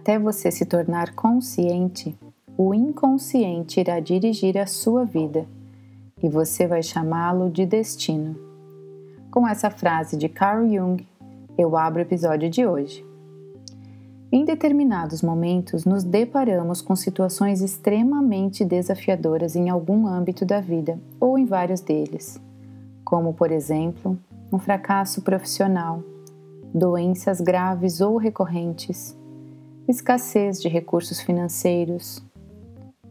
Até você se tornar consciente, o inconsciente irá dirigir a sua vida e você vai chamá-lo de destino. Com essa frase de Carl Jung, eu abro o episódio de hoje. Em determinados momentos, nos deparamos com situações extremamente desafiadoras em algum âmbito da vida ou em vários deles, como, por exemplo, um fracasso profissional, doenças graves ou recorrentes, escassez de recursos financeiros,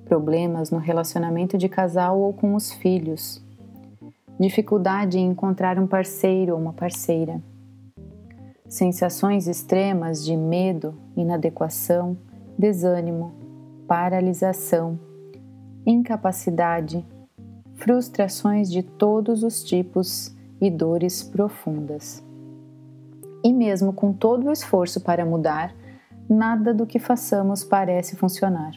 problemas no relacionamento de casal ou com os filhos, dificuldade em encontrar um parceiro ou uma parceira sensações extremas de medo, inadequação, desânimo, paralisação, incapacidade, frustrações de todos os tipos e dores profundas. E mesmo com todo o esforço para mudar, nada do que façamos parece funcionar.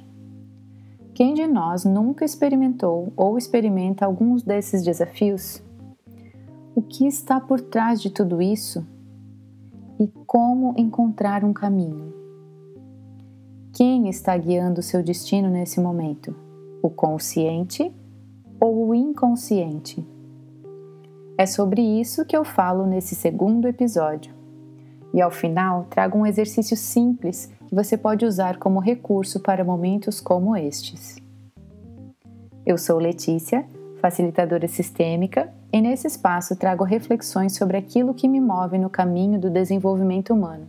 Quem de nós nunca experimentou ou experimenta alguns desses desafios? O que está por trás de tudo isso e como encontrar um caminho. Quem está guiando o seu destino nesse momento? O consciente ou o inconsciente? É sobre isso que eu falo nesse segundo episódio. E ao final, trago um exercício simples que você pode usar como recurso para momentos como estes. Eu sou Letícia facilitadora sistêmica, e nesse espaço trago reflexões sobre aquilo que me move no caminho do desenvolvimento humano,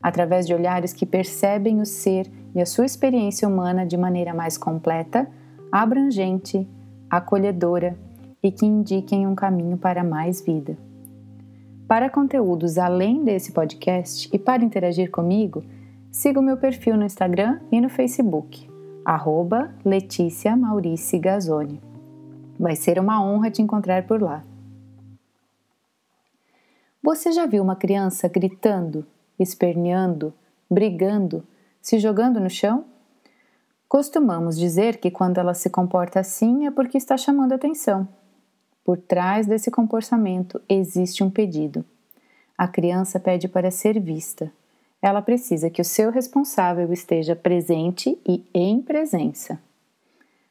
através de olhares que percebem o ser e a sua experiência humana de maneira mais completa, abrangente, acolhedora e que indiquem um caminho para mais vida. Para conteúdos além desse podcast e para interagir comigo, siga o meu perfil no Instagram e no Facebook, arroba Letícia Maurice Gazzoni. Vai ser uma honra te encontrar por lá. Você já viu uma criança gritando, esperneando, brigando, se jogando no chão? Costumamos dizer que quando ela se comporta assim é porque está chamando atenção. Por trás desse comportamento existe um pedido. A criança pede para ser vista. Ela precisa que o seu responsável esteja presente e em presença.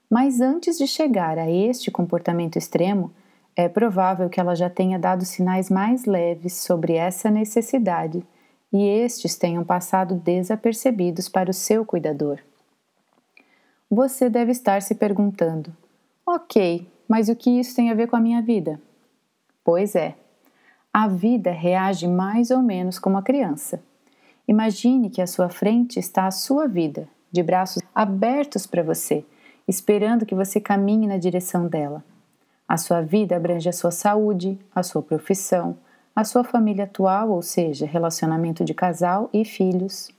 Mas antes de chegar a este comportamento extremo, é provável que ela já tenha dado sinais mais leves sobre essa necessidade e estes tenham passado desapercebidos para o seu cuidador. Você deve estar se perguntando: ok, mas o que isso tem a ver com a minha vida? Pois é, a vida reage mais ou menos como a criança. Imagine que à sua frente está a sua vida, de braços abertos para você esperando que você caminhe na direção dela. A sua vida abrange a sua saúde, a sua profissão, a sua família atual, ou seja, relacionamento de casal e filhos,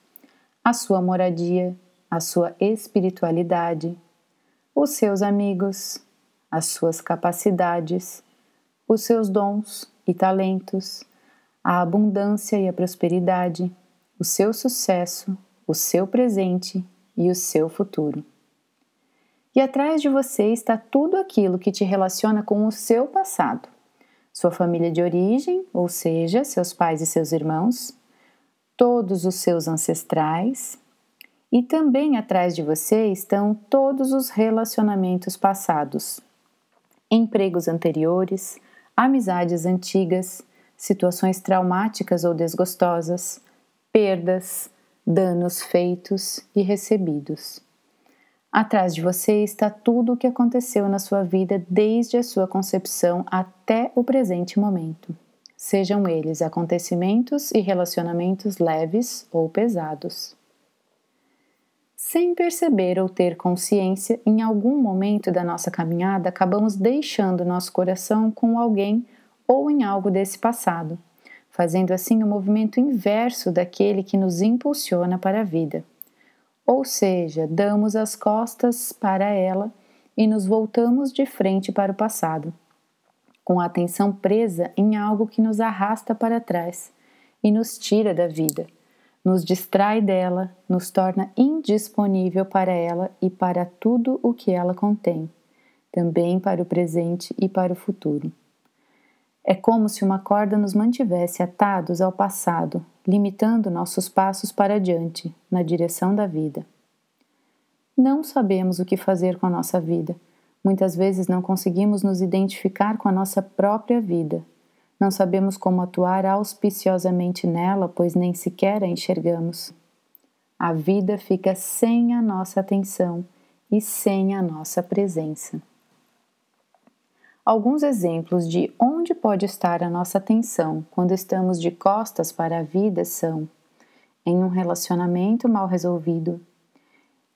a sua moradia, a sua espiritualidade, os seus amigos, as suas capacidades, os seus dons e talentos, a abundância e a prosperidade, o seu sucesso, o seu presente e o seu futuro. E atrás de você está tudo aquilo que te relaciona com o seu passado. Sua família de origem, ou seja, seus pais e seus irmãos, todos os seus ancestrais, e também atrás de você estão todos os relacionamentos passados, empregos anteriores, amizades antigas, situações traumáticas ou desgostosas, perdas, danos feitos e recebidos. Atrás de você está tudo o que aconteceu na sua vida desde a sua concepção até o presente momento. Sejam eles acontecimentos e relacionamentos leves ou pesados. Sem perceber ou ter consciência, em algum momento da nossa caminhada acabamos deixando nosso coração com alguém ou em algo desse passado, fazendo assim o um movimento inverso daquele que nos impulsiona para a vida. Ou seja, damos as costas para ela e nos voltamos de frente para o passado, com a atenção presa em algo que nos arrasta para trás e nos tira da vida, nos distrai dela, nos torna indisponível para ela e para tudo o que ela contém, também para o presente e para o futuro. É como se uma corda nos mantivesse atados ao passado, limitando nossos passos para adiante, na direção da vida. Não sabemos o que fazer com a nossa vida. Muitas vezes não conseguimos nos identificar com a nossa própria vida. Não sabemos como atuar auspiciosamente nela, pois nem sequer a enxergamos. A vida fica sem a nossa atenção e sem a nossa presença. Alguns exemplos de onde pode estar a nossa atenção quando estamos de costas para a vida são em um relacionamento mal resolvido,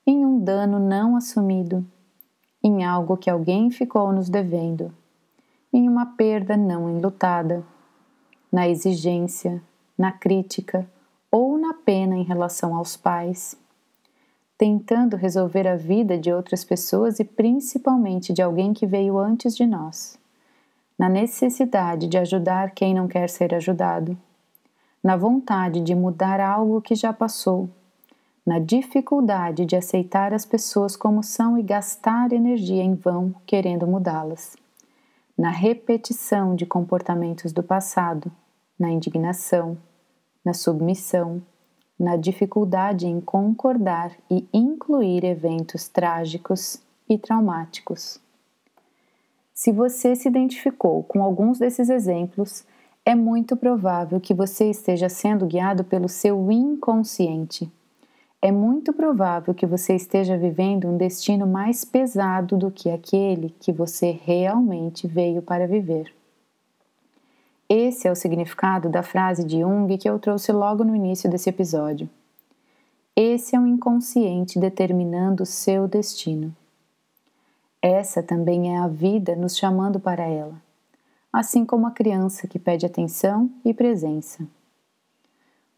em um dano não assumido, em algo que alguém ficou nos devendo, em uma perda não enlutada, na exigência, na crítica pena em relação aos pais, tentando resolver a vida de outras pessoas e principalmente de alguém que veio antes de nós, na necessidade de ajudar quem não quer ser ajudado, na vontade de mudar algo que já passou, na dificuldade de aceitar as pessoas como são e gastar energia em vão querendo mudá-las, na repetição de comportamentos do passado, na indignação, na submissão, na dificuldade em concordar e incluir eventos trágicos e traumáticos. Se você se identificou com alguns desses exemplos, é muito provável que você esteja sendo guiado pelo seu inconsciente. É muito provável que você esteja vivendo um destino mais pesado do que aquele que você realmente veio para viver. Esse é o significado da frase de Jung que eu trouxe logo no início desse episódio. Esse é o inconsciente determinando seu destino. Essa também é a vida nos chamando para ela, assim como a criança que pede atenção e presença.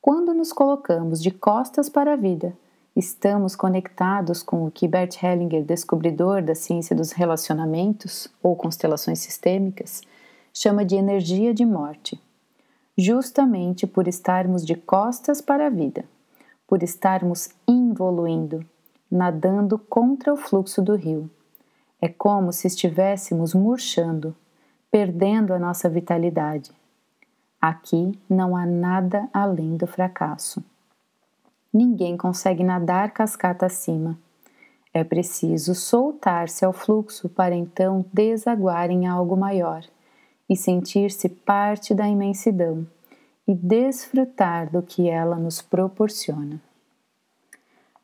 Quando nos colocamos de costas para a vida, estamos conectados com o que Bert Hellinger, descobridor da ciência dos relacionamentos ou constelações sistêmicas, chama de energia de morte, justamente por estarmos de costas para a vida, por estarmos involuindo, nadando contra o fluxo do rio. É como se estivéssemos murchando, perdendo a nossa vitalidade. Aqui não há nada além do fracasso. Ninguém consegue nadar cascata acima. É preciso soltar-se ao fluxo para então desaguar em algo maior e sentir-se parte da imensidão e desfrutar do que ela nos proporciona.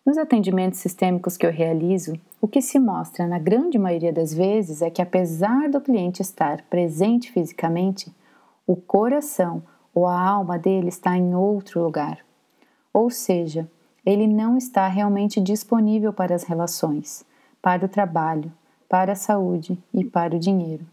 Nos atendimentos sistêmicos que eu realizo, o que se mostra na grande maioria das vezes é que, apesar do cliente estar presente fisicamente, o coração ou a alma dele está em outro lugar. Ou seja, ele não está realmente disponível para as relações, para o trabalho, para a saúde e para o dinheiro.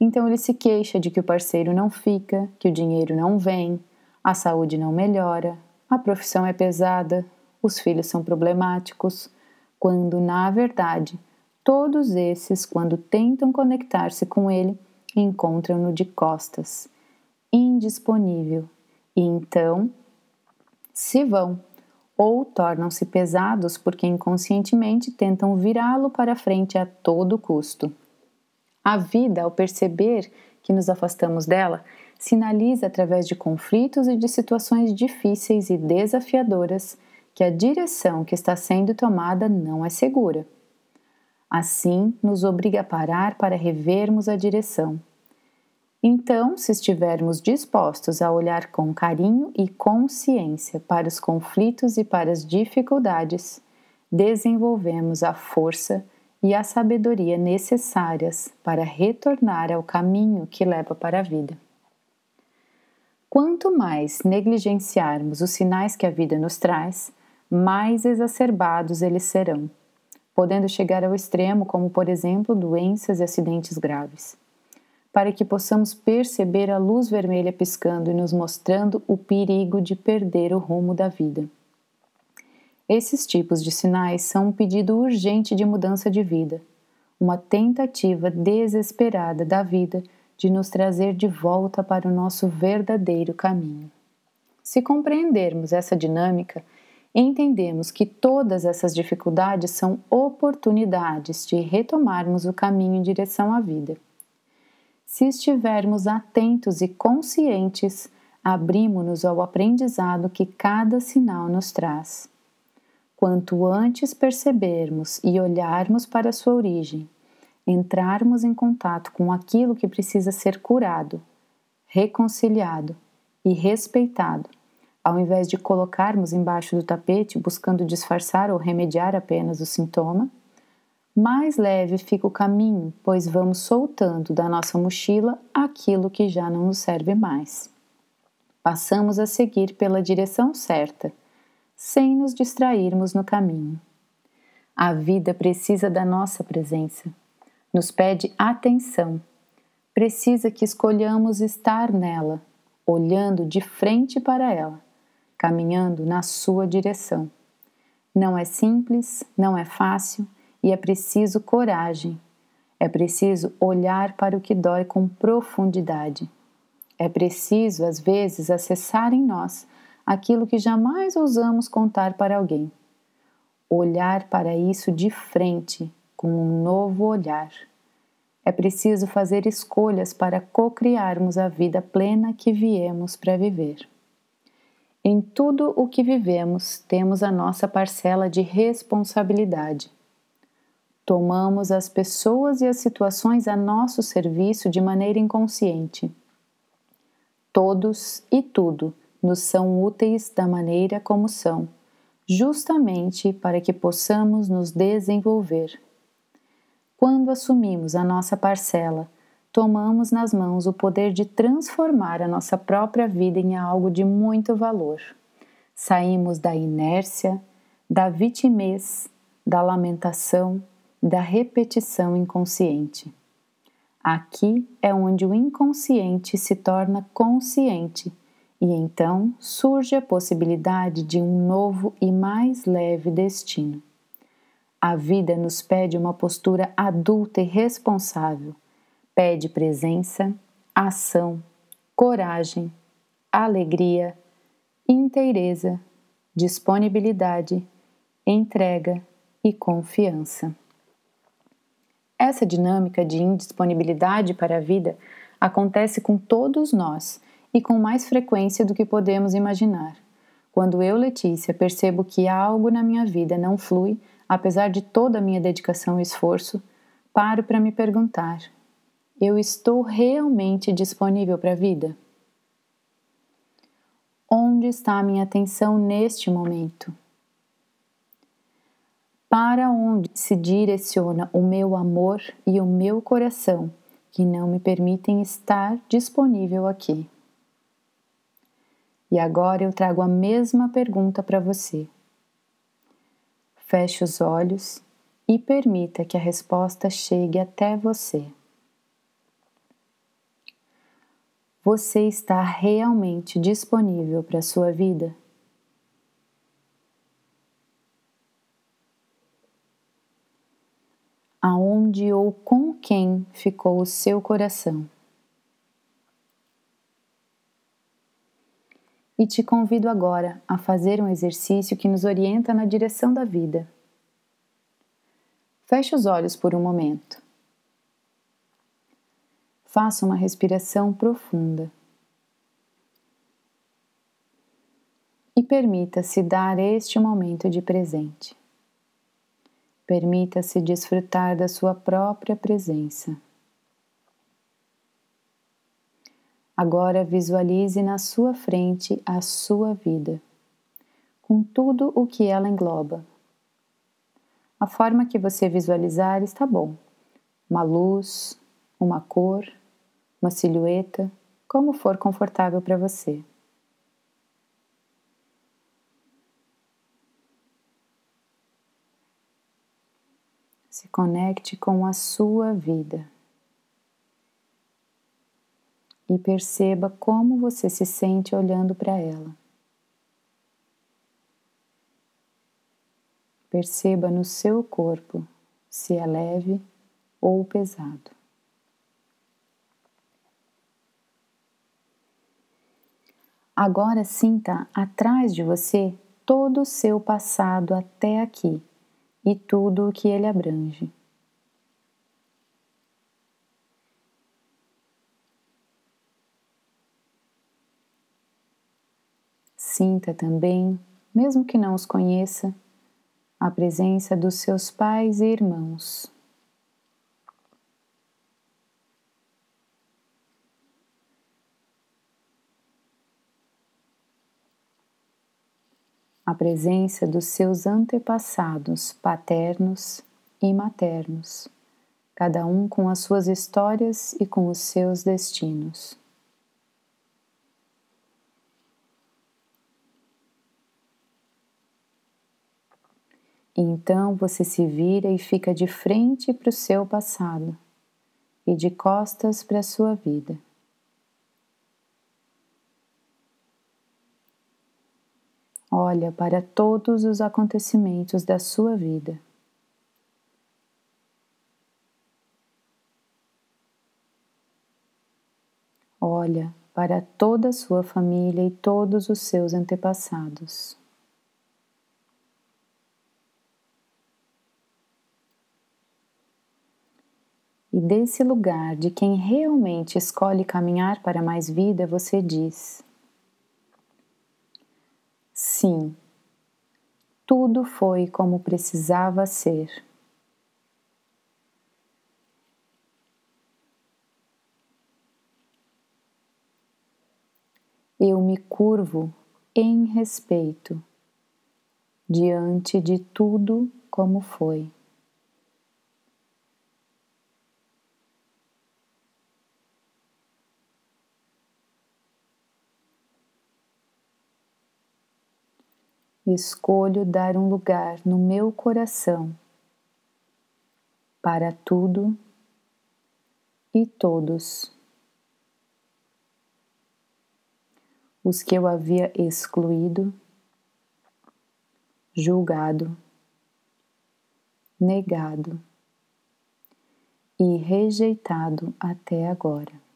Então ele se queixa de que o parceiro não fica, que o dinheiro não vem, a saúde não melhora, a profissão é pesada, os filhos são problemáticos, quando na verdade todos esses, quando tentam conectar-se com ele, encontram-no de costas, indisponível, e então se vão ou tornam-se pesados porque inconscientemente tentam virá-lo para frente a todo custo. A vida, ao perceber que nos afastamos dela, sinaliza através de conflitos e de situações difíceis e desafiadoras que a direção que está sendo tomada não é segura. Assim, nos obriga a parar para revermos a direção. Então, se estivermos dispostos a olhar com carinho e consciência para os conflitos e para as dificuldades, desenvolvemos a força e a sabedoria necessárias para retornar ao caminho que leva para a vida. Quanto mais negligenciarmos os sinais que a vida nos traz, mais exacerbados eles serão, podendo chegar ao extremo, como por exemplo doenças e acidentes graves. Para que possamos perceber a luz vermelha piscando e nos mostrando o perigo de perder o rumo da vida. Esses tipos de sinais são um pedido urgente de mudança de vida, uma tentativa desesperada da vida de nos trazer de volta para o nosso verdadeiro caminho. Se compreendermos essa dinâmica, entendemos que todas essas dificuldades são oportunidades de retomarmos o caminho em direção à vida. Se estivermos atentos e conscientes, abrimos-nos ao aprendizado que cada sinal nos traz. Quanto antes percebermos e olharmos para sua origem, entrarmos em contato com aquilo que precisa ser curado, reconciliado e respeitado, ao invés de colocarmos embaixo do tapete buscando disfarçar ou remediar apenas o sintoma, mais leve fica o caminho, pois vamos soltando da nossa mochila aquilo que já não nos serve mais. Passamos a seguir pela direção certa, sem nos distrairmos no caminho. A vida precisa da nossa presença, nos pede atenção, precisa que escolhamos estar nela, olhando de frente para ela, caminhando na sua direção. Não é simples, não é fácil e é preciso coragem. É preciso olhar para o que dói com profundidade. É preciso, às vezes, acessar em nós aquilo que jamais ousamos contar para alguém. Olhar para isso de frente, com um novo olhar. É preciso fazer escolhas para cocriarmos a vida plena que viemos para viver. Em tudo o que vivemos, temos a nossa parcela de responsabilidade. Tomamos as pessoas e as situações a nosso serviço de maneira inconsciente. Todos e tudo nos são úteis da maneira como são, justamente para que possamos nos desenvolver. Quando assumimos a nossa parcela, tomamos nas mãos o poder de transformar a nossa própria vida em algo de muito valor. Saímos da inércia, da vitimez, da lamentação, da repetição inconsciente. Aqui é onde o inconsciente se torna consciente e então surge a possibilidade de um novo e mais leve destino. A vida nos pede uma postura adulta e responsável, pede presença, ação, coragem, alegria, inteireza, disponibilidade, entrega e confiança. Essa dinâmica de indisponibilidade para a vida acontece com todos nós e com mais frequência do que podemos imaginar. Quando eu, Letícia, percebo que algo na minha vida não flui, apesar de toda a minha dedicação e esforço, paro para me perguntar: eu estou realmente disponível para a vida? Onde está a minha atenção neste momento? para onde se direciona o meu amor e o meu coração que não me permitem estar disponível aqui. E agora eu trago a mesma pergunta para você. Feche os olhos e permita que a resposta chegue até você. Você está realmente disponível para a sua vida? aonde ou com quem ficou o seu coração. E te convido agora a fazer um exercício que nos orienta na direção da vida. Feche os olhos por um momento. Faça uma respiração profunda. E permita-se dar este momento de presente. Permita-se desfrutar da sua própria presença. Agora visualize na sua frente a sua vida, com tudo o que ela engloba. A forma que você visualizar está bom. Uma luz, uma cor, uma silhueta, como for confortável para você. Se conecte com a sua vida e perceba como você se sente olhando para ela. Perceba no seu corpo se é leve ou pesado. Agora sinta atrás de você todo o seu passado até aqui e tudo o que ele abrange. Sinta também, mesmo que não os conheça, a presença dos seus pais e irmãos. A presença dos seus antepassados paternos e maternos, cada um com as suas histórias e com os seus destinos. Então você se vira e fica de frente para o seu passado e de costas para a sua vida. Olha para todos os acontecimentos da sua vida. Olha para toda a sua família e todos os seus antepassados. E desse lugar de quem realmente escolhe caminhar para mais vida, você diz: Sim, tudo foi como precisava ser. Eu me curvo em respeito diante de tudo como foi. Escolho dar um lugar no meu coração para tudo e todos. Os que eu havia excluído, julgado, negado e rejeitado até agora.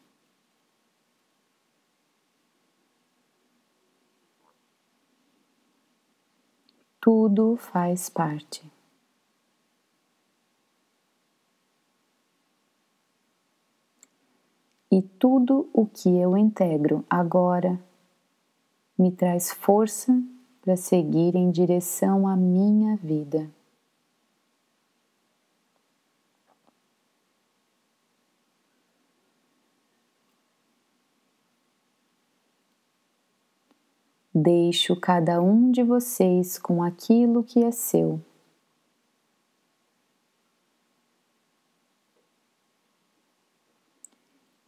Tudo faz parte. E tudo o que eu integro agora me traz força para seguir em direção à minha vida. Deixo cada um de vocês com aquilo que é seu.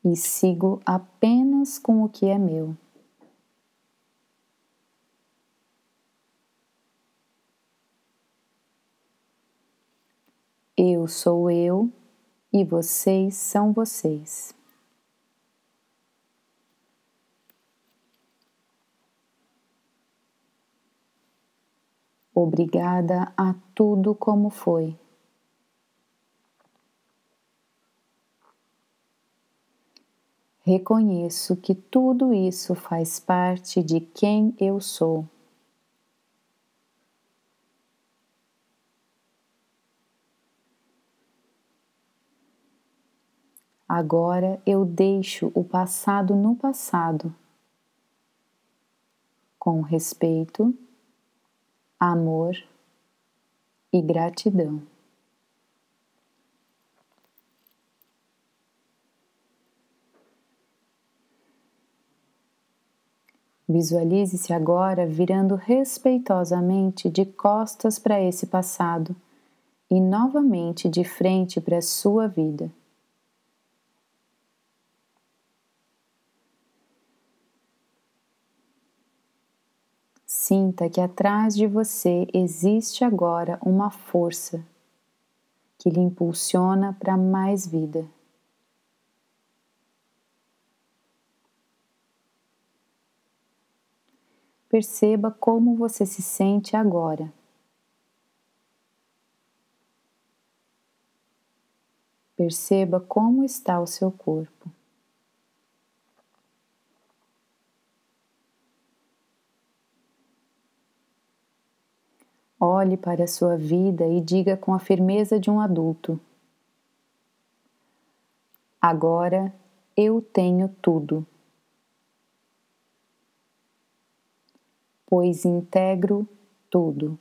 E sigo apenas com o que é meu. Eu sou eu e vocês são vocês. Obrigada a tudo como foi. Reconheço que tudo isso faz parte de quem eu sou. Agora eu deixo o passado no passado, com respeito amor e gratidão. Visualize-se agora virando respeitosamente de costas para esse passado e novamente de frente para a sua vida. Sinta que atrás de você existe agora uma força que lhe impulsiona para mais vida. Perceba como você se sente agora. Perceba como está o seu corpo. Olhe para a sua vida e diga com a firmeza de um adulto: Agora eu tenho tudo. pois integro tudo.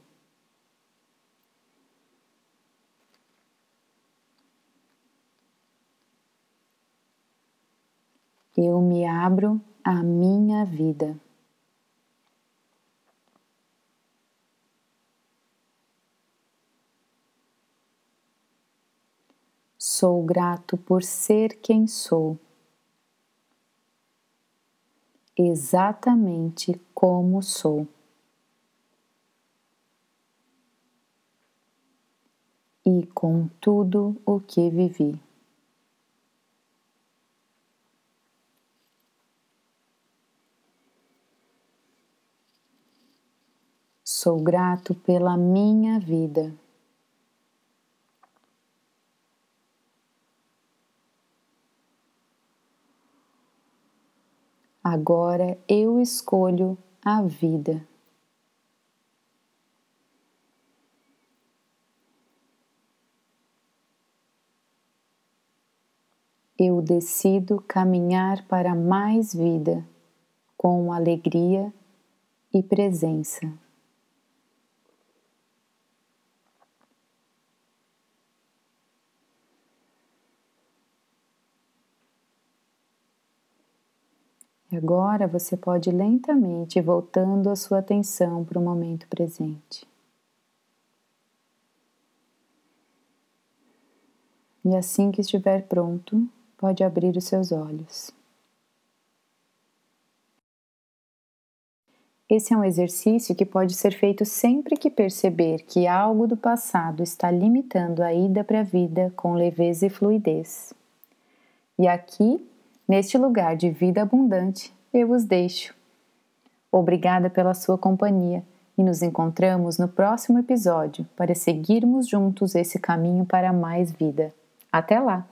Eu me abro à minha vida. Sou grato por ser quem sou, exatamente como sou. E com tudo o que vivi. Sou grato pela minha vida. Agora eu escolho a vida. Eu decido caminhar para mais vida com alegria e presença. Agora você pode lentamente voltando a sua atenção para o momento presente. E assim que estiver pronto, pode abrir os seus olhos. Esse é um exercício que pode ser feito sempre que perceber que algo do passado está limitando a ida para a vida com leveza e fluidez. E aqui Neste lugar de vida abundante, eu os deixo. Obrigada pela sua companhia e nos encontramos no próximo episódio para seguirmos juntos esse caminho para mais vida. Até lá!